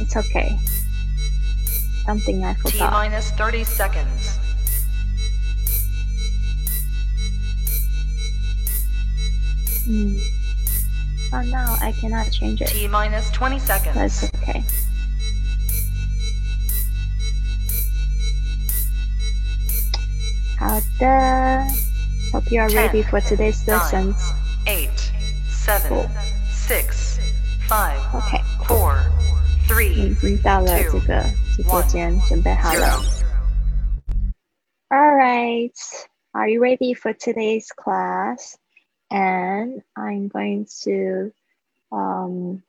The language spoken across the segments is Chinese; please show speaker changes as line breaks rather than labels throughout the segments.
It's okay. Something I forgot.
T minus 30 seconds.
Hmm. Oh no, I cannot change it.
T minus 20 seconds.
That's okay. Hope you are ready for today's lessons.
Eight, seven,
Cool.
six, five,
Okay.
four,
你
three,
已经到了这个直播间，准备好了
zero.。
All right. Are you ready for today's class? And I'm going to um,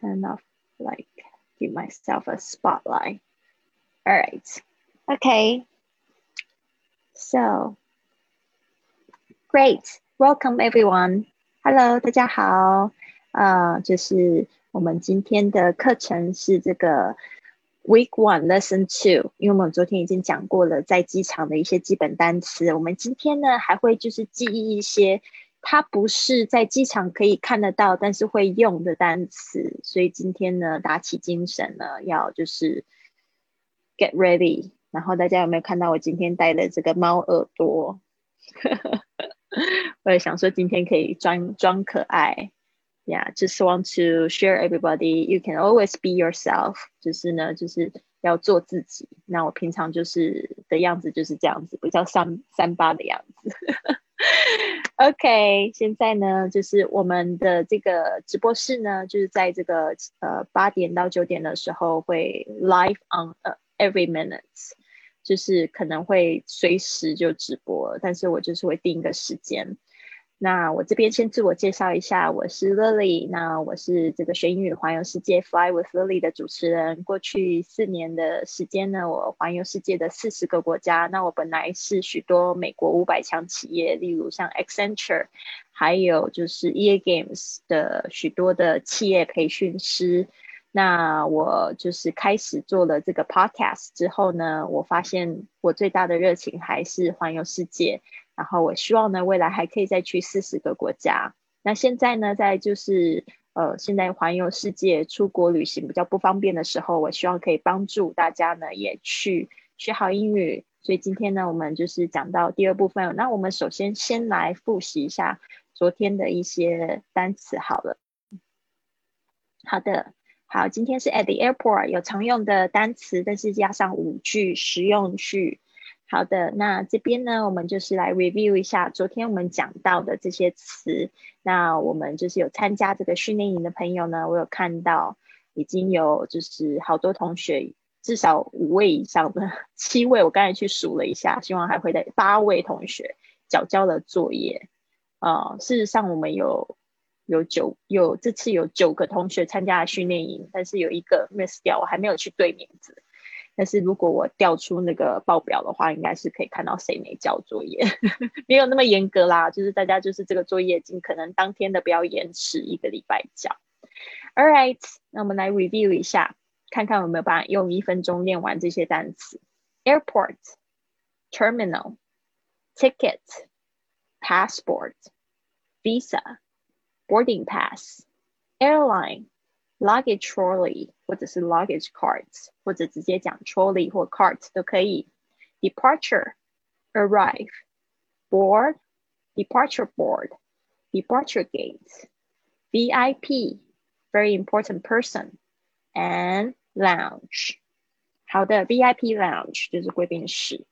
turn off, like, give myself a spotlight. All right. Okay. So, great. Welcome everyone. Hello，大家好。呃，就是 我们今天的课程是这个 Week One Lesson Two，因为我们昨天已经讲过了在机场的一些基本单词，我们今天呢还会就是记忆一些它不是在机场可以看得到，但是会用的单词，所以今天呢打起精神呢，要就是 get ready。然后大家有没有看到我今天戴的这个猫耳朵？我也想说今天可以装装可爱。Yeah, just want to share everybody. You can always be yourself. 就是呢，就是要做自己。那我平常就是的样子就是这样子，比较三三八的样子。OK，现在呢，就是我们的这个直播室呢，就是在这个呃八点到九点的时候会 live on 呃 every minutes，就是可能会随时就直播，但是我就是会定一个时间。那我这边先自我介绍一下，我是 Lily。那我是这个学英语环游世界 Fly with Lily 的主持人。过去四年的时间呢，我环游世界的四十个国家。那我本来是许多美国五百强企业，例如像 Accenture，还有就是 EA Games 的许多的企业培训师。那我就是开始做了这个 podcast 之后呢，我发现我最大的热情还是环游世界。然后我希望呢，未来还可以再去四十个国家。那现在呢，在就是呃，现在环游世界、出国旅行比较不方便的时候，我希望可以帮助大家呢，也去学好英语。所以今天呢，我们就是讲到第二部分。那我们首先先来复习一下昨天的一些单词好了。好的，好，今天是 at the airport 有常用的单词，但是加上五句实用句。好的，那这边呢，我们就是来 review 一下昨天我们讲到的这些词。那我们就是有参加这个训练营的朋友呢，我有看到已经有就是好多同学，至少五位以上的，七位，我刚才去数了一下，希望还会在八位同学缴交了作业。呃、事实上我们有有九有这次有九个同学参加了训练营，但是有一个 miss 掉，我还没有去对名字。但是如果我调出那个报表的话，应该是可以看到谁没交作业，没有那么严格啦。就是大家就是这个作业尽可能当天的不要延迟一个礼拜交。All right，那我们来 review 一下，看看有没有办法用一分钟念完这些单词：airport、terminal、ticket、passport、visa、boarding pass、airline。luggage trolley 或者是 luggage carts，或者直接讲 trolley 或 cart 都可以。Departure, arrive, board, departure board, departure gate, VIP, very important person, and lounge. 好的，VIP lounge 就是贵宾室。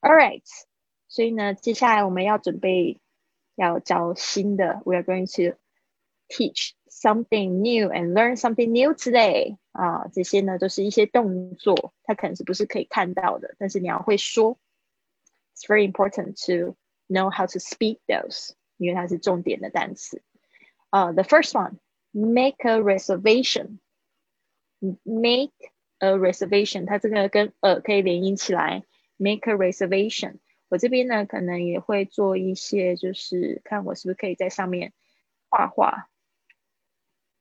All right，所以呢，接下来我们要准备要教新的，we are going to teach something new and learn something new today 啊，这些呢都是一些动作，它可能是不是可以看到的，但是你要会说。It's very important to know how to speak those，因为它是重点的单词。呃、t h e first one, make a reservation. Make a reservation，它这个跟呃可以连音起来。Make a reservation，我这边呢可能也会做一些，就是看我是不是可以在上面画画。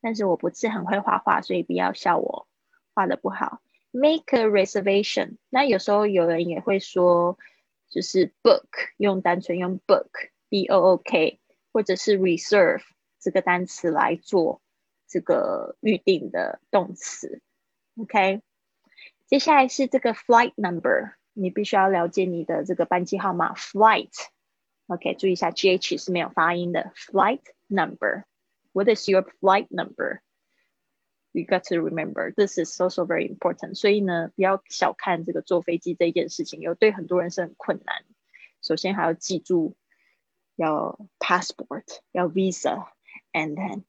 但是我不是很会画画，所以不要笑我画的不好。Make a reservation。那有时候有人也会说，就是 book，用单纯用 book，b o o k，或者是 reserve 这个单词来做这个预定的动词。OK，接下来是这个 flight number，你必须要了解你的这个班机号码 flight。OK，注意一下 GH 是没有发音的 flight number。What is your flight number? You got to remember this is also very important。所以呢，不要小看这个坐飞机这件事情，有对很多人是很困难。首先还要记住要 passport，要 visa，and then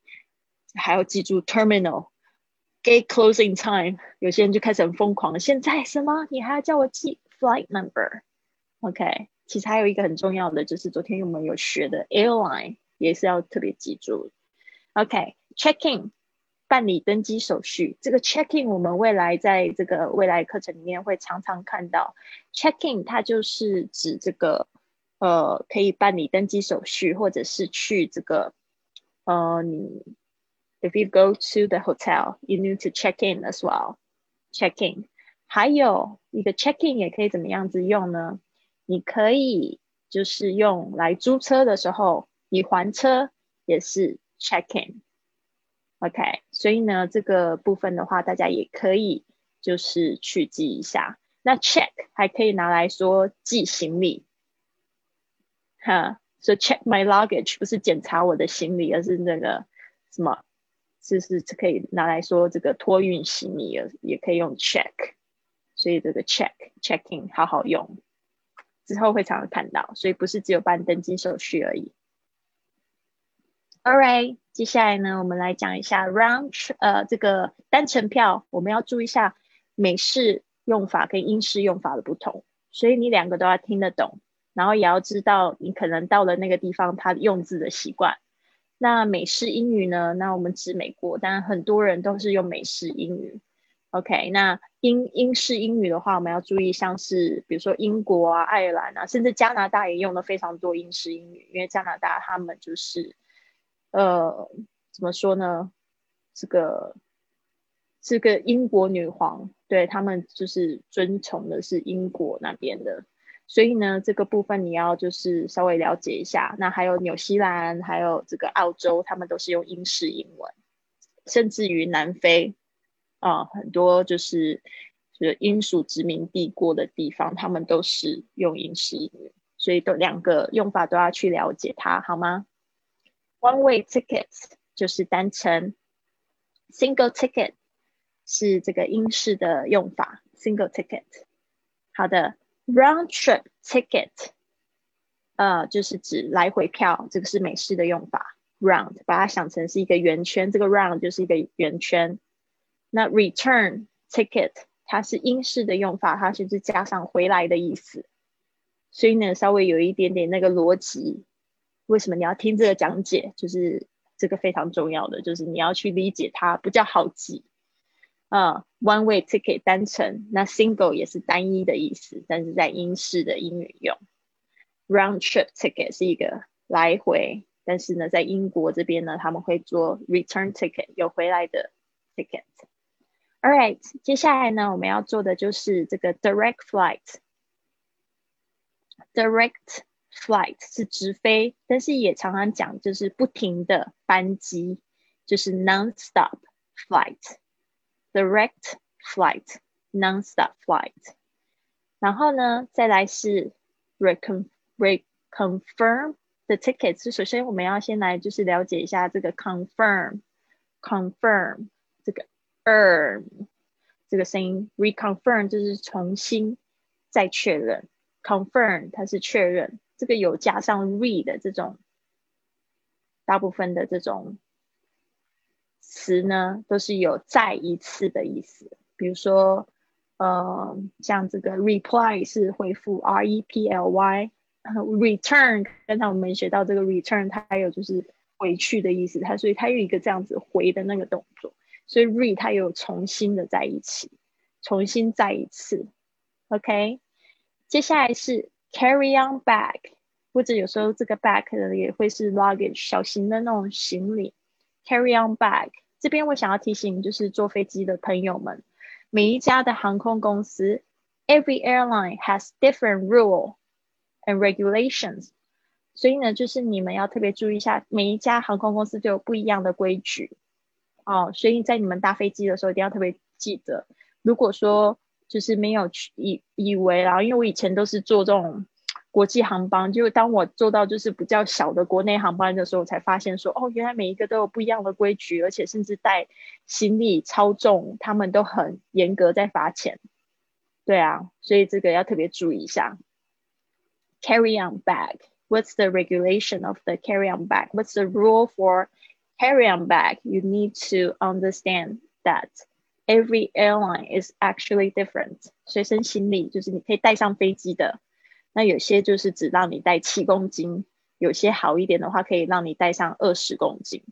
还要记住 terminal。Gate closing time，有些人就开始很疯狂。现在什么？你还要叫我记 flight number？OK，其实还有一个很重要的，就是昨天我们有学的 airline，也是要特别记住。 OK，checking。办理登机手续，这个 checking 我们未来在这个未来课程里面会常常看到。checking 它就是指这个呃可以办理登机手续，或者是去这个呃你 if you go to the hotel you need to check in as well checking。还有一个 checking 也可以怎么样子用呢？你可以就是用来租车的时候，你还车也是 Check in，OK，所以呢，这个部分的话，大家也可以就是去记一下。那 check 还可以拿来说寄行李，哈，所以 check my luggage 不是检查我的行李，而是那个什么，就是可以拿来说这个托运行李，也也可以用 check。所以这个 check checking 好好用，之后会常常看到，所以不是只有办登机手续而已。All right，接下来呢，我们来讲一下 round 呃这个单程票，我们要注意一下美式用法跟英式用法的不同，所以你两个都要听得懂，然后也要知道你可能到了那个地方它用字的习惯。那美式英语呢？那我们指美国，但很多人都是用美式英语。OK，那英英式英语的话，我们要注意像是比如说英国啊、爱尔兰啊，甚至加拿大也用的非常多英式英语，因为加拿大他们就是。呃，怎么说呢？这个这个英国女皇，对他们就是尊崇的是英国那边的，所以呢，这个部分你要就是稍微了解一下。那还有纽西兰，还有这个澳洲，他们都是用英式英文，甚至于南非啊，很多就是就是英属殖民地过的地方，他们都是用英式英语，所以都两个用法都要去了解它，好吗？One way tickets 就是单程，single ticket 是这个英式的用法，single ticket。好的，round trip ticket，呃，就是指来回票，这个是美式的用法，round 把它想成是一个圆圈，这个 round 就是一个圆圈。那 return ticket 它是英式的用法，它就是加上回来的意思，所以呢，稍微有一点点那个逻辑。为什么你要听这个讲解？就是这个非常重要的，就是你要去理解它，不叫好记啊。One way ticket 单程，那 single 也是单一的意思，但是在英式的英语用。Round trip ticket 是一个来回，但是呢，在英国这边呢，他们会做 return ticket 有回来的 ticket。All right，接下来呢，我们要做的就是这个 direct flight，direct。Flight 是直飞，但是也常常讲就是不停的班机，就是 non-stop flight，direct flight，non-stop flight。然后呢，再来是 recon reconfirm the tickets。首先我们要先来就是了解一下这个 confirm，confirm 这个 erm 这个声音，reconfirm 就是重新再确认，confirm 它是确认。这个有加上 re 的这种，大部分的这种词呢，都是有再一次的意思。比如说，呃，像这个 reply 是回复，r e p l y，return 刚才我们学到这个 return，它还有就是回去的意思，它所以它有一个这样子回的那个动作，所以 re 它有重新的在一起，重新再一次。OK，接下来是。Carry on bag，或者有时候这个 bag 呢也会是 luggage 小型的那种行李。Carry on bag，这边我想要提醒就是坐飞机的朋友们，每一家的航空公司，every airline has different rule and regulations，所以呢就是你们要特别注意一下，每一家航空公司都有不一样的规矩。哦，所以在你们搭飞机的时候一定要特别记得，如果说就是没有去以以为啦，因为我以前都是做这种国际航班，就当我做到就是比较小的国内航班的时候，才发现说哦，原来每一个都有不一样的规矩，而且甚至带行李超重，他们都很严格在罚钱。对啊，所以这个要特别注意一下。Carry on bag. What's the regulation of the carry on bag? What's the rule for carry on bag? You need to understand that every airline is actually different. 随身行李就是你可以带上飞机的，那有些就是只让你带七公斤，有些好一点的话可以让你带上二十公斤，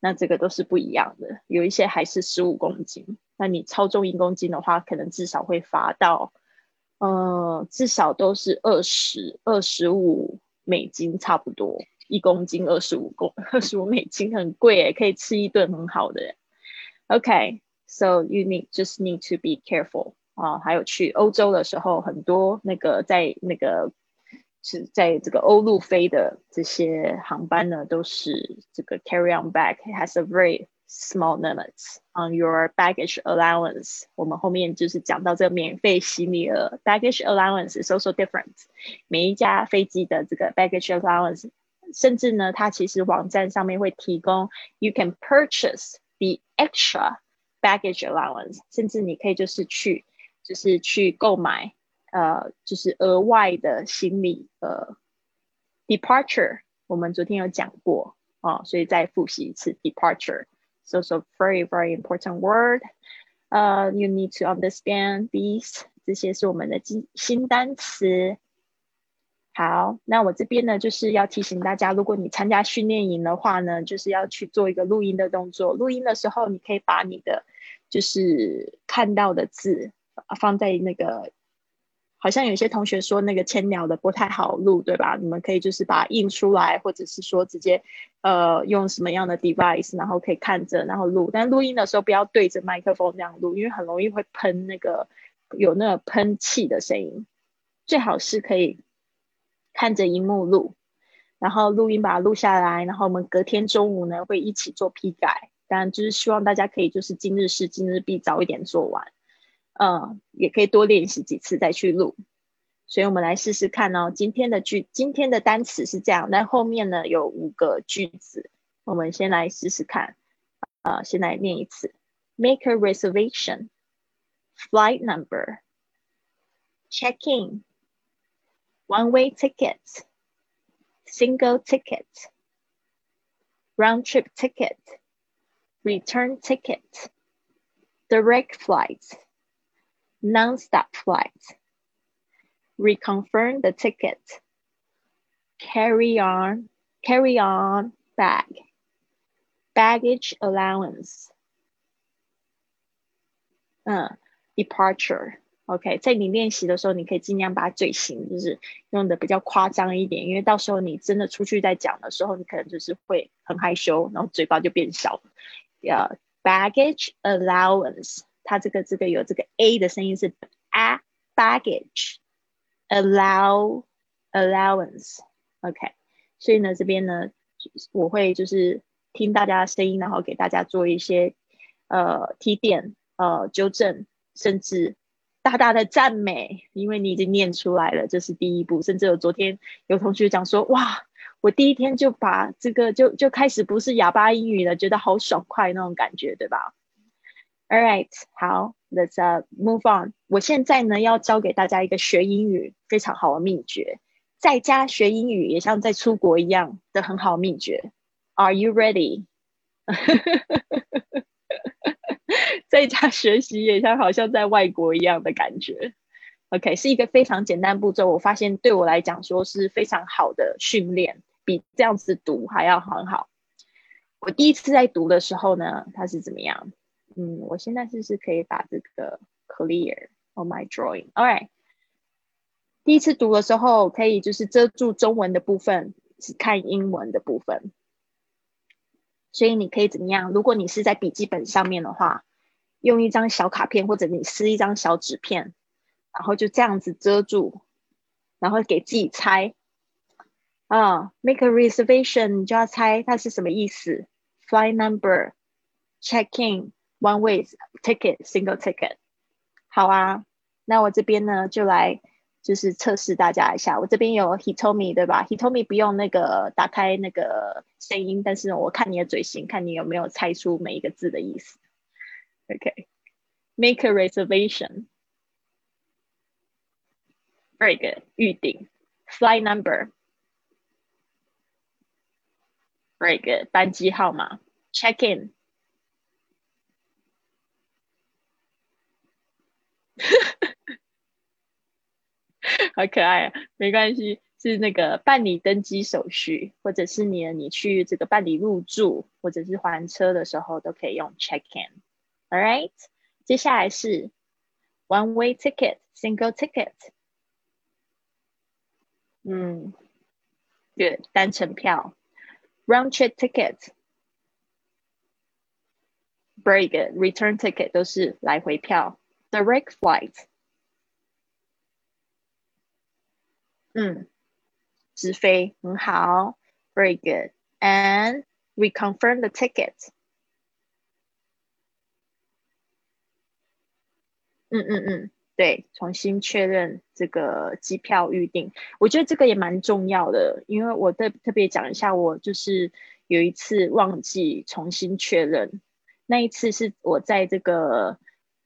那这个都是不一样的。有一些还是十五公斤，那你超重一公斤的话，可能至少会罚到。呃，至少都是二十二十五美金，差不多一公斤二十五公二十五美金，很贵诶，可以吃一顿很好的。OK OK，so you need just need to be careful 啊。还有去欧洲的时候，很多那个在那个是在这个欧陆飞的这些航班呢，都是这个 carry on bag has a very small limits on your baggage allowance。我们后面就是讲到这个免费行李额，baggage allowance is also different。每一家飞机的这个 baggage allowance，甚至呢，它其实网站上面会提供，you can purchase the extra baggage allowance，甚至你可以就是去就是去购买呃就是额外的行李呃 departure。我们昨天有讲过啊，所以再复习一次 departure。So, so very, very important word. Uh, you need to understand these. 这些是我们的新新单词。好，那我这边呢，就是要提醒大家，如果你参加训练营的话呢，就是要去做一个录音的动作。录音的时候，你可以把你的就是看到的字放在那个。好像有些同学说那个千鸟的不太好录，对吧？你们可以就是把它印出来，或者是说直接呃用什么样的 device，然后可以看着然后录。但录音的时候不要对着麦克风这样录，因为很容易会喷那个有那个喷气的声音。最好是可以看着荧幕录，然后录音把它录下来，然后我们隔天中午呢会一起做批改。当然就是希望大家可以就是今日事今日毕，早一点做完。嗯，也可以多练习几次再去录，所以我们来试试看哦。今天的句，今天的单词是这样，那后面呢有五个句子，我们先来试试看。啊，先来念一次。：Make a reservation, flight number, check in, one way ticket, single ticket, round trip ticket, return ticket, direct flight. non-stop flight, reconfirm the ticket, carry on, carry on bag, baggage allowance, 嗯，departure。OK，在你练习的时候，你可以尽量把嘴型就是用的比较夸张一点，因为到时候你真的出去在讲的时候，你可能就是会很害羞，然后嘴巴就变小。 呃，baggage allowance。它这个这个有这个 a 的声音是 a baggage allow allowance，OK，所以呢这边呢我会就是听大家的声音，然后给大家做一些呃提点呃纠正，甚至大大的赞美，因为你已经念出来了，这是第一步。甚至有昨天有同学讲说，哇，我第一天就把这个就就开始不是哑巴英语了，觉得好爽快那种感觉，对吧？All right，好，Let's move on。我现在呢要教给大家一个学英语非常好的秘诀，在家学英语也像在出国一样的很好秘诀。Are you ready？在家学习也像好像在外国一样的感觉。OK，是一个非常简单步骤，我发现对我来讲说是非常好的训练，比这样子读还要很好。我第一次在读的时候呢，它是怎么样？嗯，我现在是是可以把这个 clear on my drawing。All right，第一次读的时候可以就是遮住中文的部分，只看英文的部分。所以你可以怎么样？如果你是在笔记本上面的话，用一张小卡片或者你撕一张小纸片，然后就这样子遮住，然后给自己猜。啊，make a reservation，你就要猜它是什么意思。Flight number。 check in one way ticket single ticket。好啊，那我这边呢就来就是测试大家一下。我这边有 Hitomi 对吧？Hitomi 不用那个打开那个声音，但是我看你的嘴型，看你有没有猜出每一个字的意思。OK，make a reservation。Very good，预定。Flight number。 Break it, 班机号码。Check in。好可爱啊！没关系，是那个办理登机手续，或者是你你去这个办理入住，或者是还车的时候，都可以用 check in。All right，接下来是 one way ticket, single ticket。嗯，good，单程票 ，round trip ticket。Very good, return ticket 都是来回票，direct flight。嗯，直飞很好，very good。And reconfirm the ticket。嗯嗯嗯， 对，重新确认这个机票预定，我觉得这个也蛮重要的，因为我特特别讲一下，我就是有一次忘记重新确认，那一次是我在这个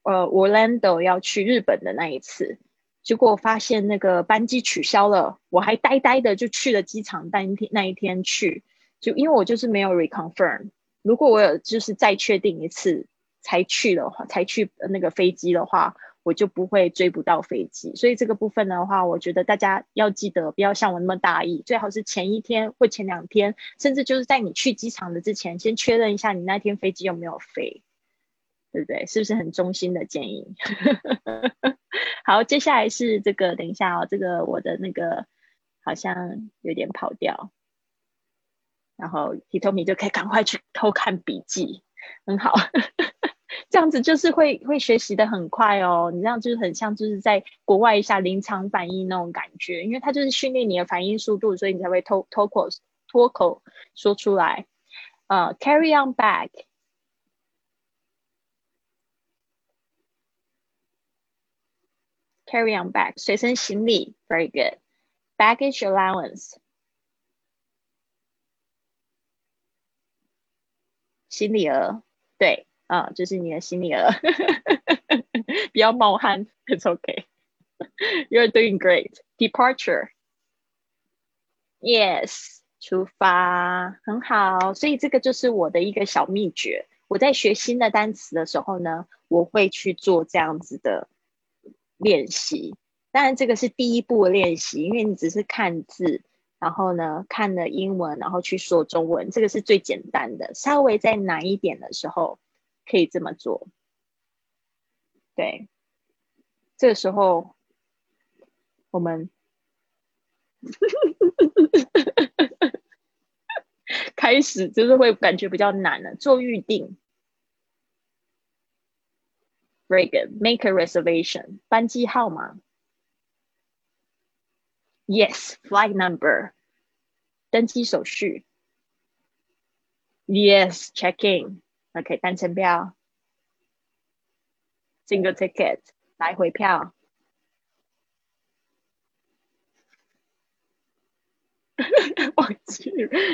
呃 Orlando 要去日本的那一次。结果发现那个班机取消了，我还呆呆的就去了机场。当天那一天去，就因为我就是没有 reconfirm。如果我有就是再确定一次才去的话，才去那个飞机的话，我就不会追不到飞机。所以这个部分的话，我觉得大家要记得不要像我那么大意，最好是前一天或前两天，甚至就是在你去机场的之前，先确认一下你那天飞机有没有飞。对不对？是不是很忠心的建议？好，接下来是这个，等一下哦，这个我的那个好像有点跑掉，然后 Hitomi 就可以赶快去偷看笔记，很好，这样子就是会会学习的很快哦。你这样就是很像就是在国外一下临场反应那种感觉，因为它就是训练你的反应速度，所以你才会脱脱口脱口说出来。呃，carry on back。carry on bag 随身行李，very good。baggage allowance 行李额，对，啊，就是你的行李额，不要冒汗，it's okay。You're doing great. Departure. Yes，出发，很好。所以这个就是我的一个小秘诀。我在学新的单词的时候呢，我会去做这样子的。练习，当然这个是第一步练习，因为你只是看字，然后呢看了英文，然后去说中文，这个是最简单的。稍微再难一点的时候，可以这么做。对，这个时候我们开始就是会感觉比较难了，做预定。Very good. Make a reservation. 班机号码。Yes. Flight number. 登机手续。Yes. Check in. OK. 单程票。Single ticket. 来回票。忘记，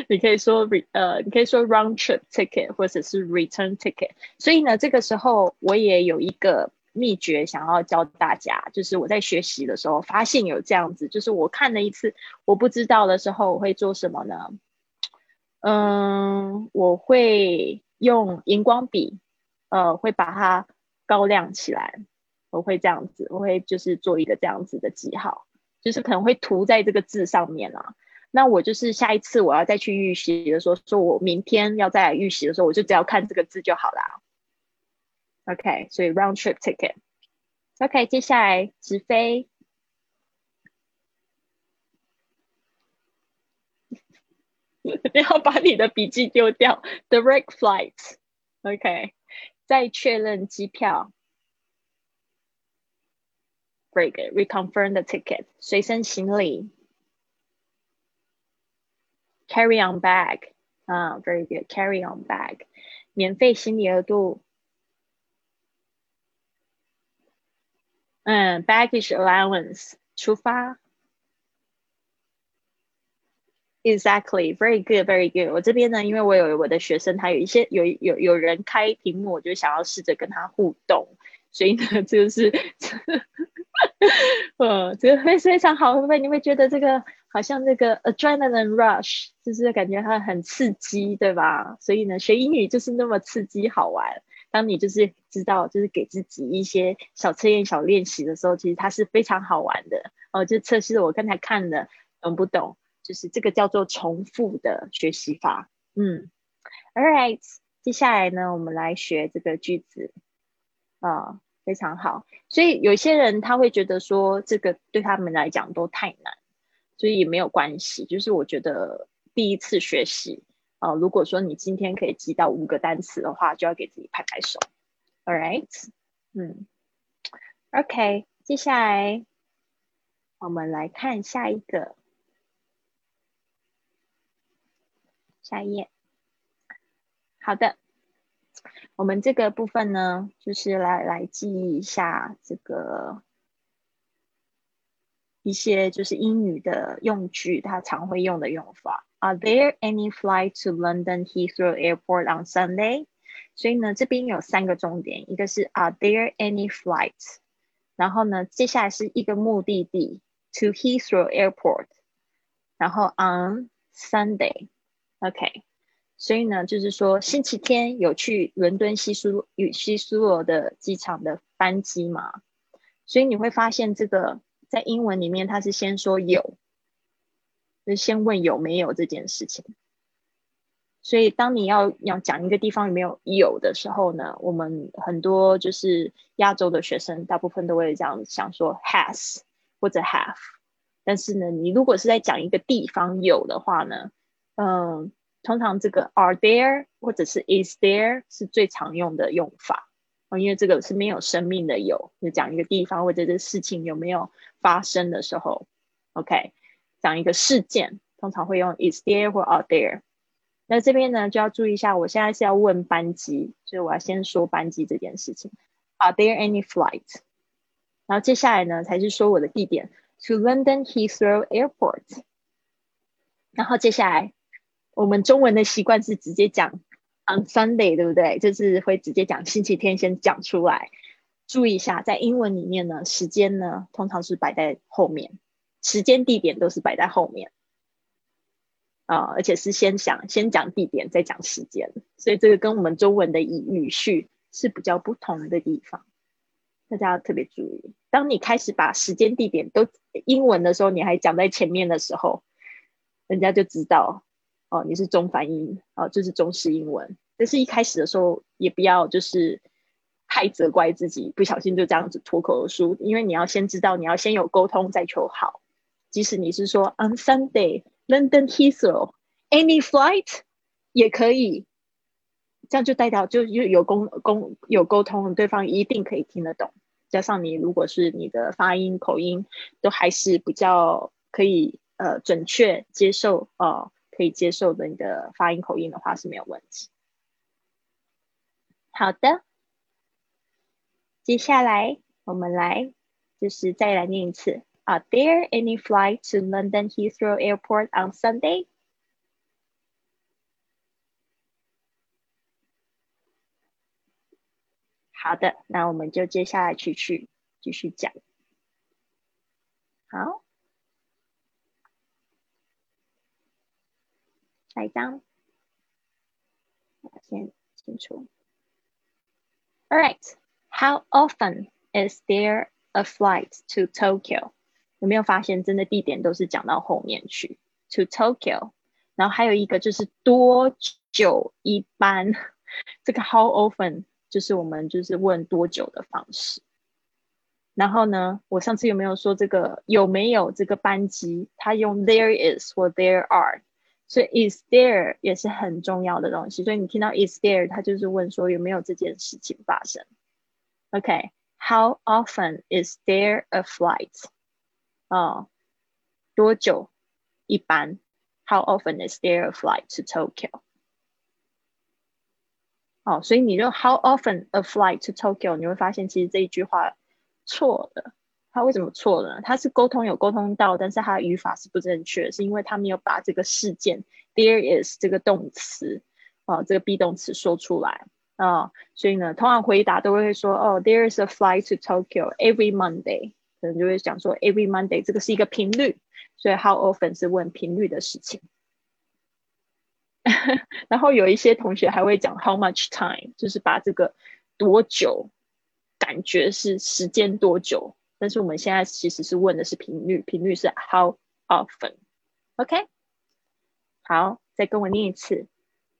你可以说 re 呃，你可以说 round trip ticket 或者是 return ticket。所以呢，这个时候我也有一个秘诀想要教大家，就是我在学习的时候发现有这样子，就是我看了一次我不知道的时候，我会做什么呢？嗯，我会用荧光笔，呃，会把它高亮起来，我会这样子，我会就是做一个这样子的记号，就是可能会涂在这个字上面啊。那我就是下一次我要再去预习的时候，说我明天要再来预习的时候，我就只要看这个字就好啦。OK，所以 round trip ticket。OK，接下来直飞。不要把你的笔记丢掉。Direct flight。OK，再确认机票。Very good. Reconfirm the ticket。随身行李。carry on bag. Uh, very good. Carry on bag. 免费行李额度。嗯，baggage allowance 出发。Exactly, very good, very good。我这边呢，因为我有我的学生，他有一些有有有人开屏幕，我就想要试着跟他互动，所以呢，这个是，呃，这个会非常好，会不会你会觉得这个好像这个 adrenaline rush，就是感觉它很刺激，对吧？所以呢，学英语就是那么刺激好玩。当你就是知道，就是给自己一些小测验、小练习的时候，其实它是非常好玩的。哦，就测试我刚才看的，懂不懂？就是这个叫做重复的学习法。嗯，All right，接下来呢，我们来学这个句子。啊，非常好。所以有些人他会觉得说，这个对他们来讲都太难，所以也没有关系。就是我觉得第一次学习。啊，如果说你今天可以记到五个单词的话，就要给自己拍拍手。All right，嗯，OK，接下来我们来看下一个，下一页。好的，我们这个部分呢，就是来来记忆一下这个一些就是英语的用句，它常会用的用法。Are there any flight to London Heathrow Airport on Sunday？所以呢，这边有三个重点，一个是 Are there any flights？然后呢，接下来是一个目的地 to Heathrow Airport，然后 on Sunday。OK，所以呢，就是说星期天有去伦敦希苏与希苏罗的机场的班机吗？所以你会发现，这个在英文里面它是先说有。就先问有没有这件事情，所以当你要要讲一个地方有没有有的时候呢，我们很多就是亚洲的学生，大部分都会这样想说 has 或者 have，但是呢，你如果是在讲一个地方有的话呢，嗯，通常这个 are there 或者是 is there 是最常用的用法哦，因为这个是没有生命的有，就讲一个地方或者这事情有没有发生的时候，OK。讲一个事件，通常会用 is there 或 are there。那这边呢就要注意一下，我现在是要问班机，所以我要先说班机这件事情。Are there any flight？然后接下来呢才是说我的地点，to London Heathrow Airport。然后接下来我们中文的习惯是直接讲 on Sunday，对不对？就是会直接讲星期天先讲出来。注意一下，在英文里面呢，时间呢通常是摆在后面。时间地点都是摆在后面啊，而且是先想先讲地点，再讲时间，所以这个跟我们中文的语语序是比较不同的地方，大家要特别注意。当你开始把时间地点都英文的时候，你还讲在前面的时候，人家就知道哦，你是中翻英哦，就是中式英文。但是一开始的时候，也不要就是太责怪自己，不小心就这样子脱口而出，因为你要先知道，你要先有沟通再求好。即使你是说 on Sunday London Heathrow any flight 也可以，这样就代表就有有沟沟有沟通，对方一定可以听得懂。加上你如果是你的发音口音都还是比较可以呃准确接受呃可以接受的你的发音口音的话是没有问题。好的，接下来我们来就是再来念一次。Are there any flights to London Heathrow Airport on Sunday? 好的，那我们就接下来去去继续讲。好，下一张，先清楚。All right, how often is there a flight to Tokyo? 有没有发现，真的地点都是讲到后面去，to Tokyo，然后还有一个就是多久一班，这个 how often 就是我们就是问多久的方式。然后呢，我上次有没有说这个有没有这个班机？它用 there is 或 there are，所以 is there 也是很重要的东西。所以你听到 is there，它就是问说有没有这件事情发生。OK，how often is there a flight？哦，多久一般？How often is there a flight to Tokyo？ 哦，所以你就 How often a flight to Tokyo？你会发现其实这一句话错了。 他为什么错了？他是沟通有沟通到，但是它语法是不正确，是因为他没有把这个事件 there is 这个动词啊，这个 be 动词说出来啊，所以呢，通常回答都会说哦，there is a flight to Tokyo every Monday，可能就会讲说 every Monday 这个是一个频率，所以 how often 是问频率的事情。然后有一些同学还会讲 how much time，就是把这个多久感觉是时间多久。但是我们现在其实是问的是频率，频率是 how often，OK？好，再跟我念一次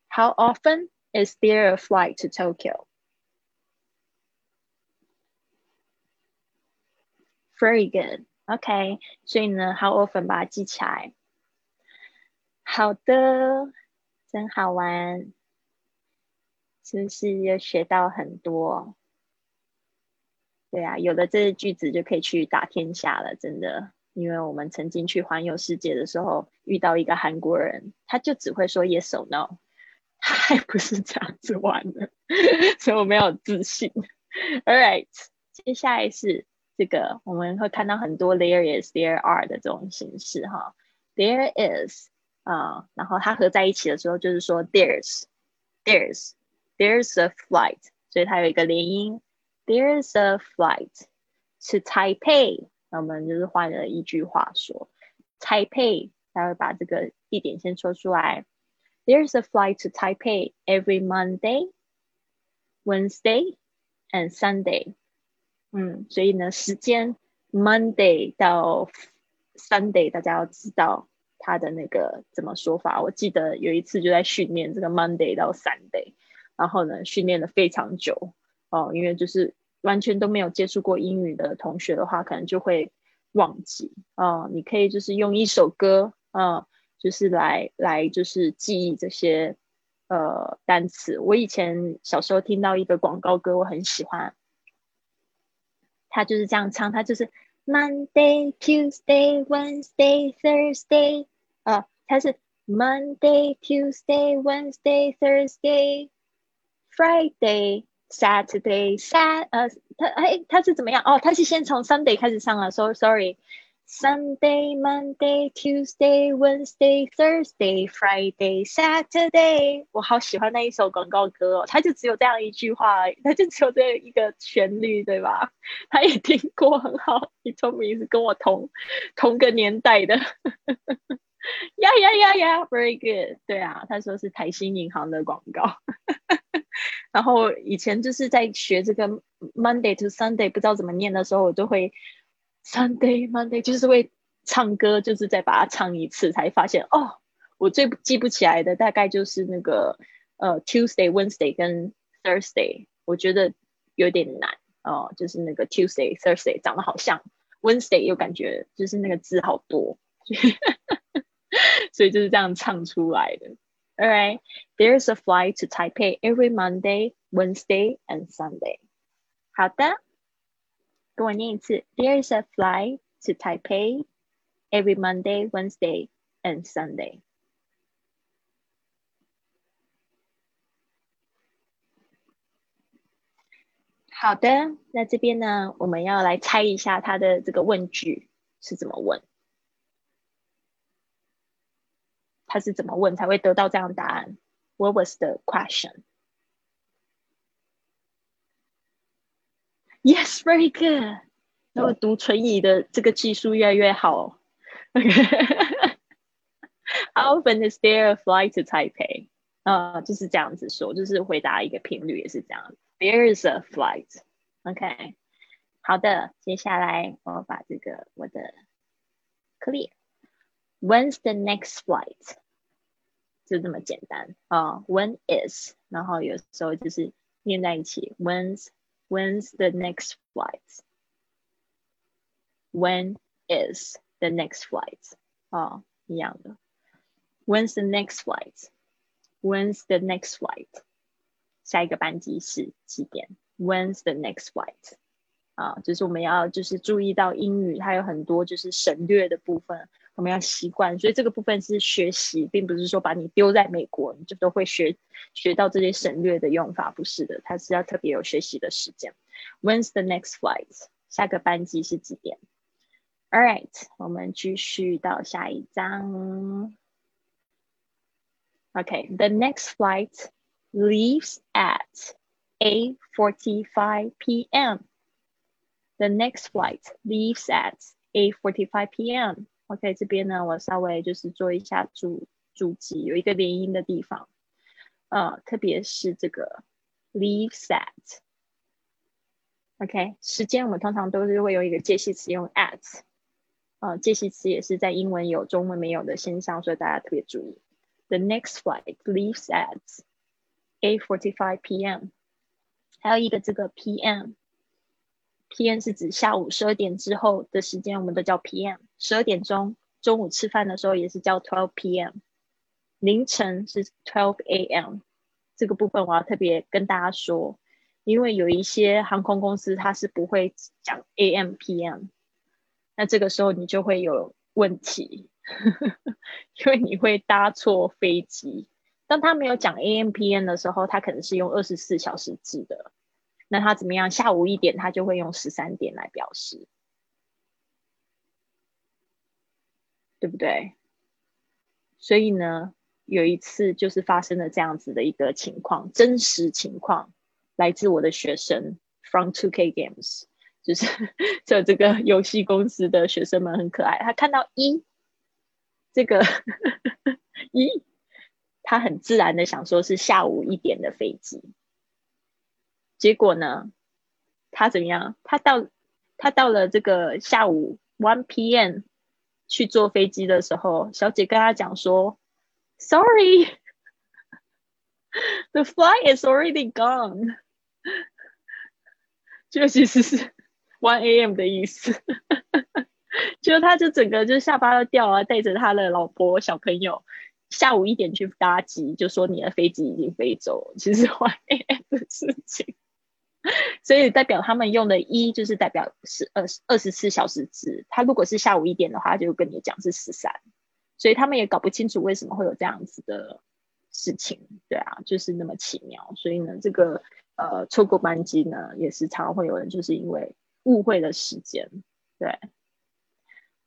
，How often is there a flight to Tokyo？Very good，OK？所以呢，how often 把它记起来。好的，真好玩，是不是又学到很多？对啊，有了这些句子就可以去打天下了，真的。因为我们曾经去环游世界的时候，遇到一个韩国人，他就只会说 yes or no，他还不是这样子玩的，所以我没有自信。All right，接下来是这个，我们会看到很多 there is、there are 的这种形式哈。There is 啊，然后它合在一起的时候，就是说 there's、there's、there's a flight，所以它有一个连音。There's a flight to Taipei。那我们就是换了一句话说，Taipei，他会把这个地点先说出来。There's a flight to Taipei every Monday, Wednesday, and Sunday。嗯，所以呢，时间 Monday 到 Sunday，大家要知道它的那个怎么说法。我记得有一次就在训练这个 Monday 到 Sunday，然后呢，训练了非常久。 哦，因为就是完全都没有接触过英语的同学的话，可能就会忘记啊。你可以就是用一首歌啊，就是来来就是记忆这些呃单词。我以前小时候听到一个广告歌，我很喜欢，他就是这样唱，他就是 Monday, Tuesday, Wednesday, Thursday，啊，他是 Monday, Tuesday, Wednesday, Thursday, Friday。Saturday, Sat 呃，他哎，他是怎么样？哦，他是先从 Sunday 开始唱啊。So sorry, Sunday, Monday, Tuesday, Wednesday, Thursday, Friday, Saturday。我好喜欢那一首广告歌哦，他就只有这样一句话，他就只有这一个旋律，对吧？他也听过，很好。你聪明是跟我同同个年代的。呀呀呀呀，Very good。对啊，他说是台新银行的广告。然后以前就是在学这个 Monday to Sunday 不知道怎么念的时候，我都会 Sunday Monday 就是会唱歌，就是再把它唱一次，才发现哦，我最记不起来的大概就是那个呃 Tuesday Wednesday 跟 Thursday，我觉得有点难哦，就是那个 Tuesday Thursday 长得好像 Wednesday 又感觉就是那个字好多，所以就是这样唱出来的。All right, there's a flight to Taipei every Monday, Wednesday, and Sunday. 好的，跟我念一次。There's a flight to Taipei every Monday, Wednesday, and Sunday. 好的，那这边呢，我们要来猜一下它的这个问句是怎么问。 他是怎么问才会得到这样的答案？What was the question? Yes, very good. 那我读唇语的这个技术越来越好。How often is there a flight to Taipei？啊，就是这样子说，就是回答一个频率也是这样。There is a flight. OK，好的，接下来我把这个我的 clear。When's the next flight？ 就这么简单啊。When is，然后有时候就是连在一起。When's When's the next flight? When is the next flight? 啊，一样的。When's the next flight? When's the next flight? 下一个班机是几点？When's the next flight? 啊，就是我们要就是注意到英语它有很多就是省略的部分， 我们要习惯，所以这个部分是学习，并不是说把你丢在美国，你就都会学学到这些省略的用法，不是的，它是要特别有学习的时间。When's the next flight？下个班机是几点？All right，我们继续到下一章。OK，the next flight leaves at 8:45 p.m. The next flight leaves at 8:45 p.m. OK，这边呢，我稍微就是做一下注注记，有一个连音的地方，呃，特别是这个 leaves at。OK，时间我们通常都是会有一个介系词用 at，呃，介系词也是在英文有中文没有的现象，所以大家特别注意。The next flight leaves at 8:45 p.m. 还有一个这个 p.m. P.M. 是指下午十二点之后的时间，我们都叫 p.m. 十二点钟，中午吃饭的时候也是叫 twelve p.m. 凌晨是 twelve a.m. 这个部分我要特别跟大家说，因为有一些航空公司它是不会讲 a.m. p.m. 那这个时候你就会有问题，因为你会搭错飞机。当他没有讲 a.m. p.m. 的时候，他可能是用二十四小时制的。那他怎么样？下午一点，他就会用十三点来表示，对不对？所以呢，有一次就是发生了这样子的一个情况，真实情况来自我的学生，from Two K Games，就是 就这个游戏公司的学生们很可爱，他看到一这个 一。他很自然的想说是下午一点的飞机，结果呢，他怎么样？他到他到了这个下午 one p.m. 去坐飞机的时候，小姐跟他讲说：“Sorry，the flight is already gone。”就其实是 one a.m. 的意思，就他就整个就下巴都掉了，带着他的老婆小朋友。下午一点去搭机，就说你的飞机已经飞走，其实换 AM 的事情，所以代表他们用的一就是代表是二十二十四小时制。他如果是下午一点的话，就跟你讲是十三，所以他们也搞不清楚为什么会有这样子的事情，对啊，就是那么奇妙。所以呢，这个呃错过班机呢，也是常常会有人就是因为误会了时间，对，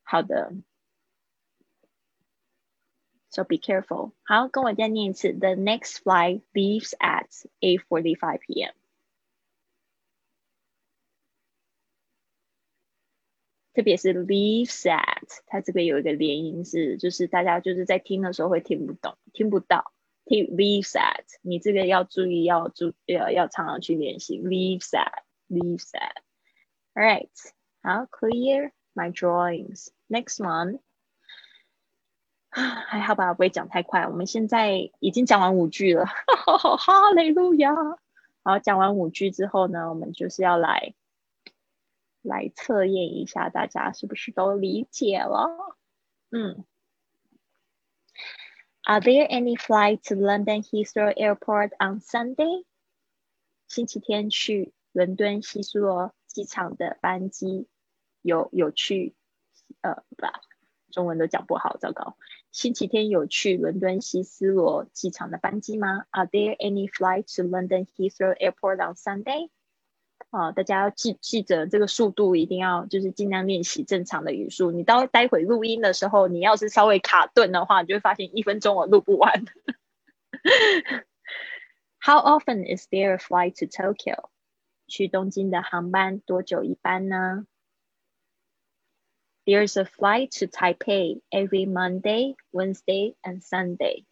好的。So be careful. 好，跟我再念一次。The next flight leaves at 8:45 p.m. 特别是 leaves at，它这个有一个连音是，就是大家就是在听的时候会听不懂、听不到。听 leaves at，你这个要注意，要注要要常常去练习。leaves at，leaves at。All right，好，clear my drawings. Next one. 还好吧，不会讲太快。我们现在已经讲完五句了，哈利路亚！好，讲完五句之后呢，我们就是要来来测验一下，大家是不是都理解了？嗯。Are there any flight to London Heathrow Airport on Sunday？星期天去伦敦希斯罗机场的班机有有去呃不。中文都讲不好，糟糕。星期天有去伦敦希斯罗机场的班机吗？Are there any flight to London Heathrow Airport on Sunday？啊，大家要记记着这个速度，一定要就是尽量练习正常的语速。你到待会录音的时候，你要是稍微卡顿的话，你就会发现一分钟我录不完。How often is there a flight to Tokyo？去东京的航班多久一班呢？There's a flight to Taipei every Monday, Wednesday, and Sunday.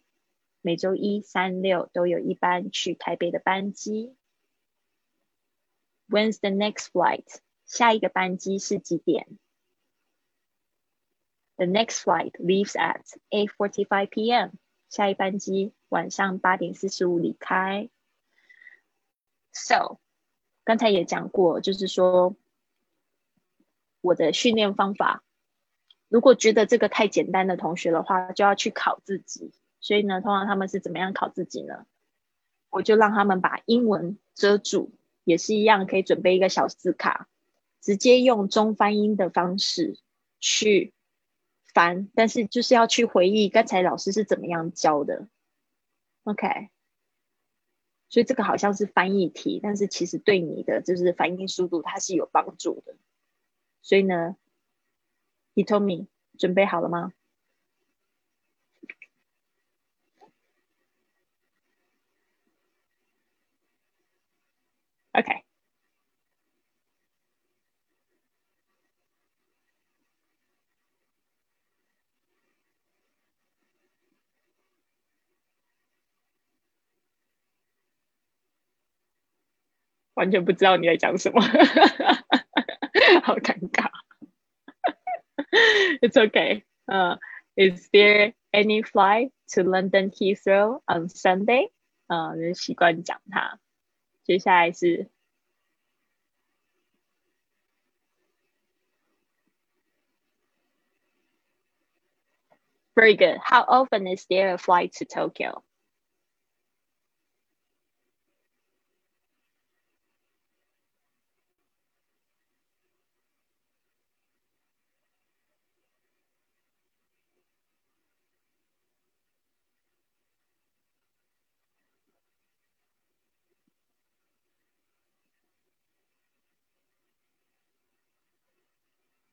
每周一、三、六都有一班去台北的班机。When's the next flight? 下一个班机是几点？The next flight leaves at 8:45 p.m. 下一班机晚上八点四十五离开。So，刚才也讲过，就是说我的训练方法。如果觉得这个太简单的同学的话，就要去考自己。所以呢，通常他们是怎么样考自己呢？我就让他们把英文遮住，也是一样，可以准备一个小字卡，直接用中翻英的方式去翻，但是就是要去回忆刚才老师是怎么样教的。OK，所以这个好像是翻译题，但是其实对你的就是反应速度它是有帮助的。所以呢，Hitomi 准备好了吗完全不知道你在讲什么，好尴尬。It's okay. Uh, is there any flight to London Heathrow on Sunday? 啊、uh,，就习惯讲它。接下来是 Very good. How often is there a flight to Tokyo?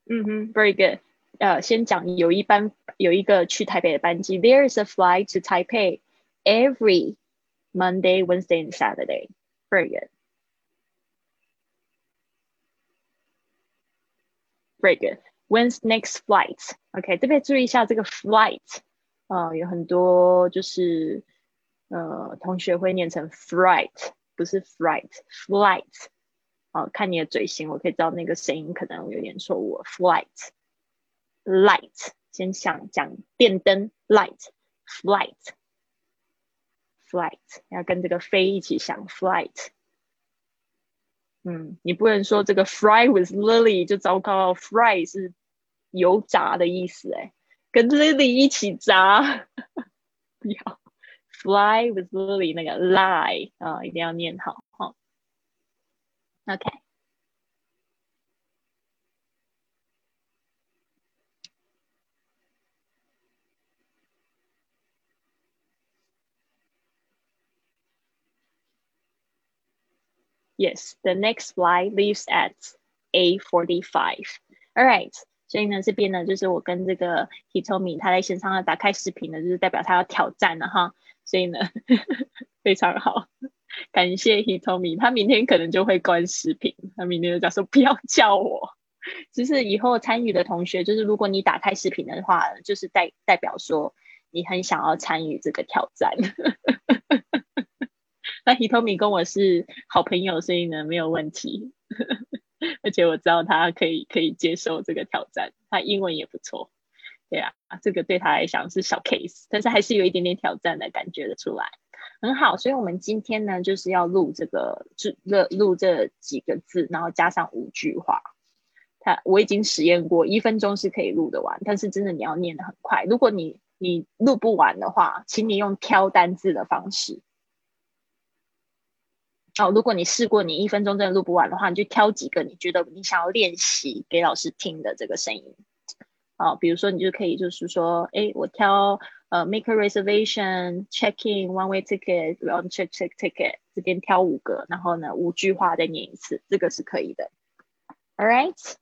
Mm-hmm, very good. 呃，先讲有一班有一个去台北的班机。There is a flight to Taipei every Monday, Wednesday, and Saturday. Very good. Very good. When's next flight? OK，特别注意一下这个 flight 啊、呃，有很多就是呃同学会念成 flight，不是 flight，flight。 啊，看你的嘴型，我可以知道那个声音可能有点错误。Flight，light，先想讲电灯，light，flight，flight，要跟这个飞一起想，flight。嗯，你不能说这个 fry with Lily 就糟糕了，fry 是油炸的意思，哎，跟 Lily 一起炸，不要，fly with Lily 那个 lie 啊，一定要念好。Okay. Yes, the next flight leaves at a forty-five. All right. 所以呢，这边呢，就是我跟这个 Hitomi 他在线上要打开视频呢，就是代表他要挑战了哈。所以呢，非常好。 感谢 Hitomi，他明天可能就会关视频，他明天就讲说不要叫我。就是以后参与的同学，就是如果你打开视频的话，就是代代表说你很想要参与这个挑战。那 Hitomi 跟我是好朋友，所以呢没有问题，而且我知道他可以可以接受这个挑战，他英文也不错。对啊，这个对他来讲是小 case，但是还是有一点点挑战的感觉的出来。很好，所以我们今天呢，就是要录这个，录录这几个字，然后加上五句话。他我已经实验过，一分钟是可以录得完，但是真的你要念的很快。如果你你录不完的话，请你用挑单字的方式。哦，如果你试过你一分钟真的录不完的话，你就挑几个你觉得你想要练习给老师听的这个声音。哦，比如说你就可以就是说，哎，我挑。呃，make a reservation, check in, one way ticket, round trip ticket，这边挑五个，然后呢，五句话再念一次，这个是可以的。All right，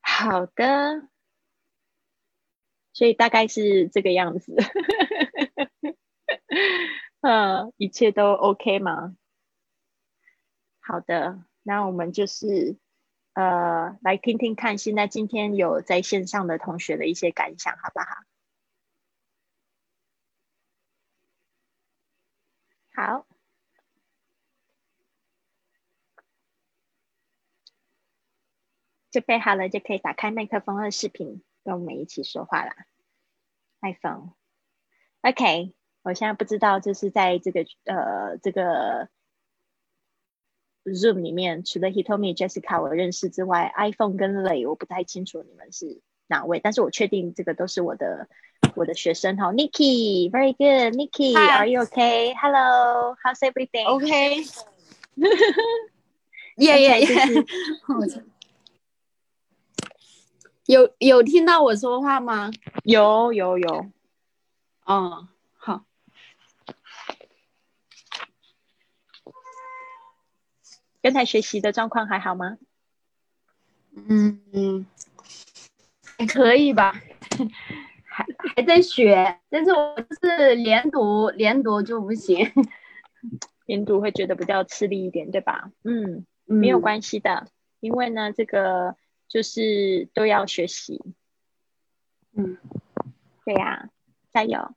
好的，所以大概是这个样子。嗯，一切都 OK 吗？好的，那我们就是呃，来听听看，现在今天有在线上的同学的一些感想，好不好？好，准备好了就可以打开麦克风和视频，跟我们一起说话了。iPhone，OK，我现在不知道，就是在这个呃这个 Zoom 里面，除了 Hitomi、Jessica 我认识之外，iPhone 跟磊我不太清楚你们是哪位，但是我确定这个都是我的。我的学生哈，Nikki，very good，Nikki，are you okay？Hello，how's everything？Okay。
Yeah, yeah, yeah. 有有听到我说话吗？
有有有，
嗯，好，
刚才学习的状况还好吗？
嗯嗯，还可以吧，还还在学，但是我就是连读连读就不行。
连读会觉得比较吃力一点，对吧？嗯，没有
嗯
关系的，因为呢，这个就是都要学习。
嗯，
对呀、加油！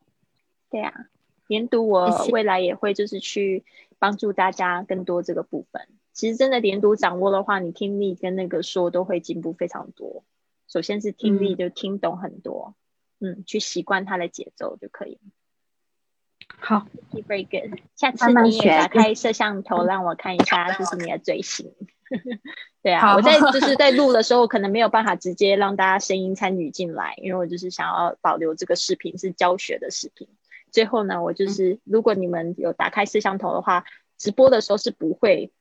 对呀、连读我未来也会就是去帮助大家更多这个部分。其实真的连读掌握的话，你听力跟那个说都会进步非常多。首先是听力
嗯
就听懂很多，嗯去习惯它的节奏就可以。
好
，Very good，下次你也打开摄像头让我看一下，就是你的嘴型。对啊，我在 就是在录的时候，可能没有办法直接让大家声音参与进来，因为我就是想要保留这个视频是教学的视频。最后呢，我就是如果你们有打开摄像头的话，直播的时候是不会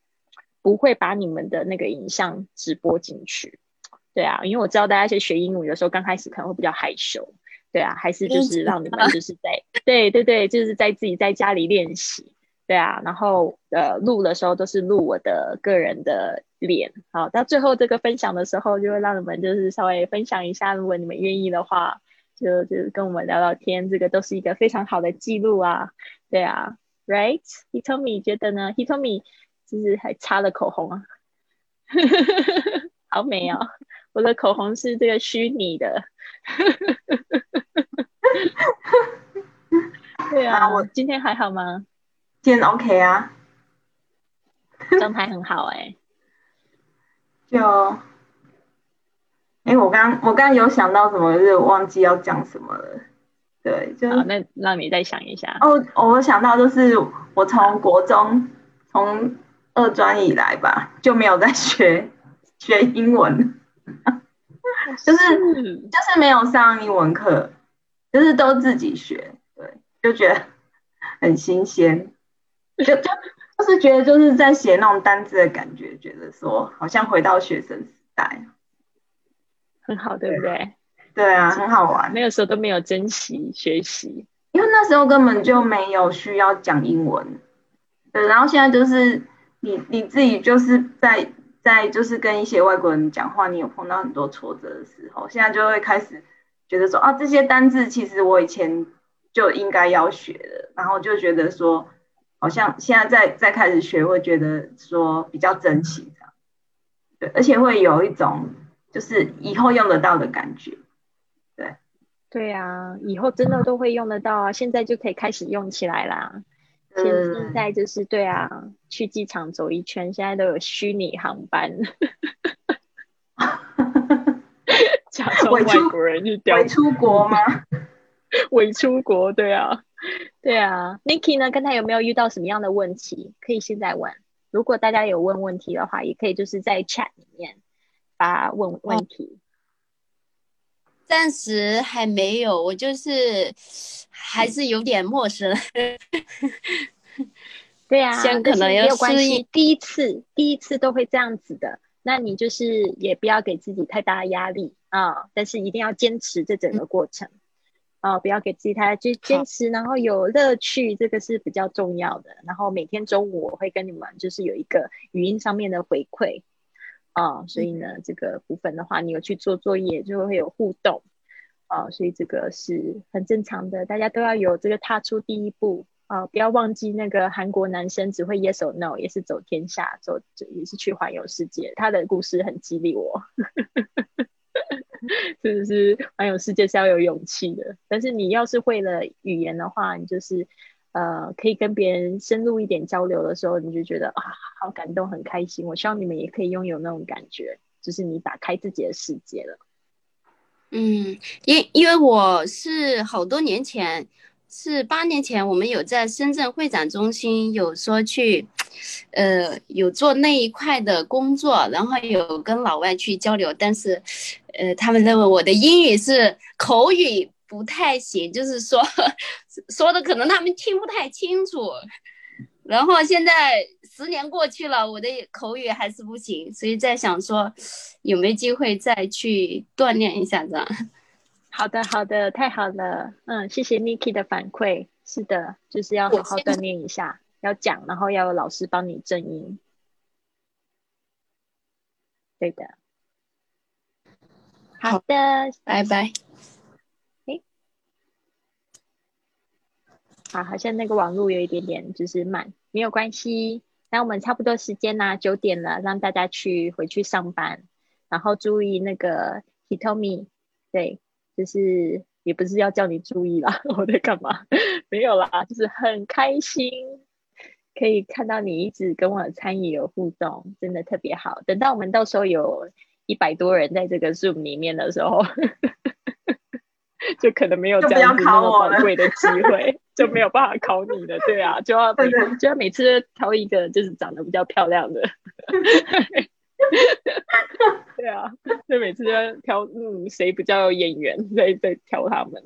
不会把你们的那个影像直播进去。对啊，因为我知道大家去学英语的时候，刚开始可能会比较害羞。对啊，还是就是让你们就是在 对对对，就是在自己在家里练习。对啊，然后呃录的时候都是录我的个人的脸，好，到最后这个分享的时候，就会让你们就是稍微分享一下，如果你们愿意的话，就就是跟我们聊聊天，这个都是一个非常好的记录啊。对啊，Right？Hitomi 觉得呢？Hitomi 就是还擦了口红啊，好美哦！我的口红是这个虚拟的。对啊，
啊我
今天还好吗？
今天 OK 啊，
状态很好哎、
就，哎，我刚我刚刚有想到什么，就是忘记要讲什么了。对，就
好，那让你再想一下。
哦，我想到就是我从国中从二专以来吧，就没有在学 学英文，就是
是。
就是没有上英文课，就是都自己学，对，就觉得很新鲜，就就就是觉得就是在写那种单字的感觉，觉得说好像回到学生时代，
很好，对不对？
对啊，很好玩，
那个时候都没有珍惜学习，
因为那时候根本就没有需要讲英文，对，然后现在就是你你自己就是在在就是跟一些外国人讲话，你有碰到很多挫折的时候，现在就会开始觉得说啊，这些单字其实我以前就应该要学的，然后就觉得说，好像现在再再开始学，会觉得说比较珍惜这样，对，而且会有一种就是以后用得到的感觉。
对对啊，以后真的都会用得到啊，现在就可以开始用起来啦。现在就是对啊，去机场走一圈，现在都有虚拟航班，假装外国人去钓
会出国吗？
伪出国，对啊，对啊。Niki 呢，跟他有没有遇到什么样的问题？可以现在问。如果大家有问问题的话，也可以就是在 chat 里面发问问题。
暂时还没有，我就是还是有点陌生。
对啊，
先可能
有关系，第一次第一次都会这样子的。那你就是也不要给自己太大的压力啊、但是一定要坚持这整个过程啊、不要给自己太就坚持，然后有乐趣，这个是比较重要的。然后每天中午我会跟你们就是有一个语音上面的回馈啊、所以呢，这个部分的话，你有去做作业就会有互动啊、所以这个是很正常的，大家都要有这个踏出第一步啊、不要忘记那个韩国男生只会 yes or no，也是走天下，走也是去环游世界，他的故事很激励我。是不是环游世界是要有勇气的，但是你要是会了语言的话，你就是呃可以跟别人深入一点交流的时候，你就觉得啊好感动，很开心。我希望你们也可以拥有那种感觉，就是你打开自己的世界了。
嗯，因因为我是好多年前，是八年前，我们有在深圳会展中心有说去，呃，有做那一块的工作，然后有跟老外去交流，但是，呃，他们认为我的英语是口语不太行，就是说说的可能他们听不太清楚。然后现在十年过去了，我的口语还是不行，所以在想说有没有机会再去锻炼一下子。
好的，好的，太好了，嗯，谢谢 Niki 的反馈。是的，就是要好好锻炼一下，要讲，然后要有老师帮你正音。对的，好的，
拜拜。
好，好像那个网络有一点点就是慢，没有关系。那我们差不多时间啦，九点了，让大家去回去上班，然后注意那个 Hitomi，对，就是也不是要叫你注意啦，我在干嘛？没有啦，就是很开心，可以看到你一直跟我参与有互动，真的特别好。等到我们到时候有一百多人在这个 Zoom 里面的时候，就可能没有这样子那么宝贵的机会，就没有办法考你了。对啊，就要就要每次挑一个就是长得比较漂亮的。对啊，就每次都要挑嗯谁比较有眼缘，再再挑他们。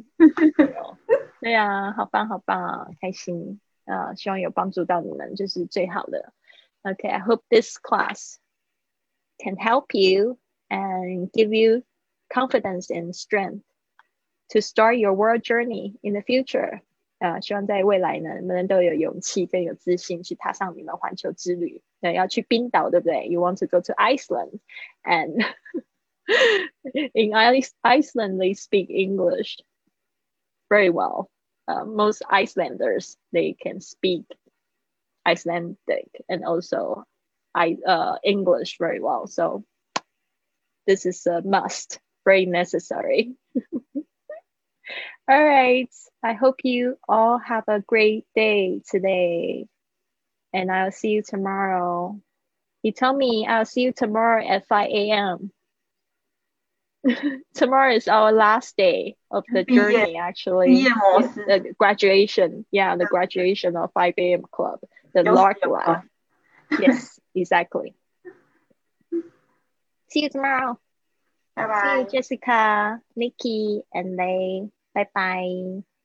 对呀，好棒好棒啊，开心啊！希望有帮助到你们，就是最好的。Okay, I hope this class can help you and give you confidence and strength to start your world journey in the future. 呃，希望在未来呢，你们都有勇气、更有自信去踏上你们环球之旅。对，要去冰岛，对不对？You want to go to Iceland, and in Iceland they speak English very well. Uh, most Icelanders they can speak Icelandic and also I uh, English very well. So this is a must, very necessary. all right. I hope you all have a great day today. And I'll see you tomorrow. You tell me I'll see you tomorrow at 5 a.m. tomorrow is our last day of the journey actually Yeah. the graduation yeah the graduation of 5 a.m club the lark lab yes exactly see you tomorrow
bye bye
see you jessica nikki and lay 拜拜。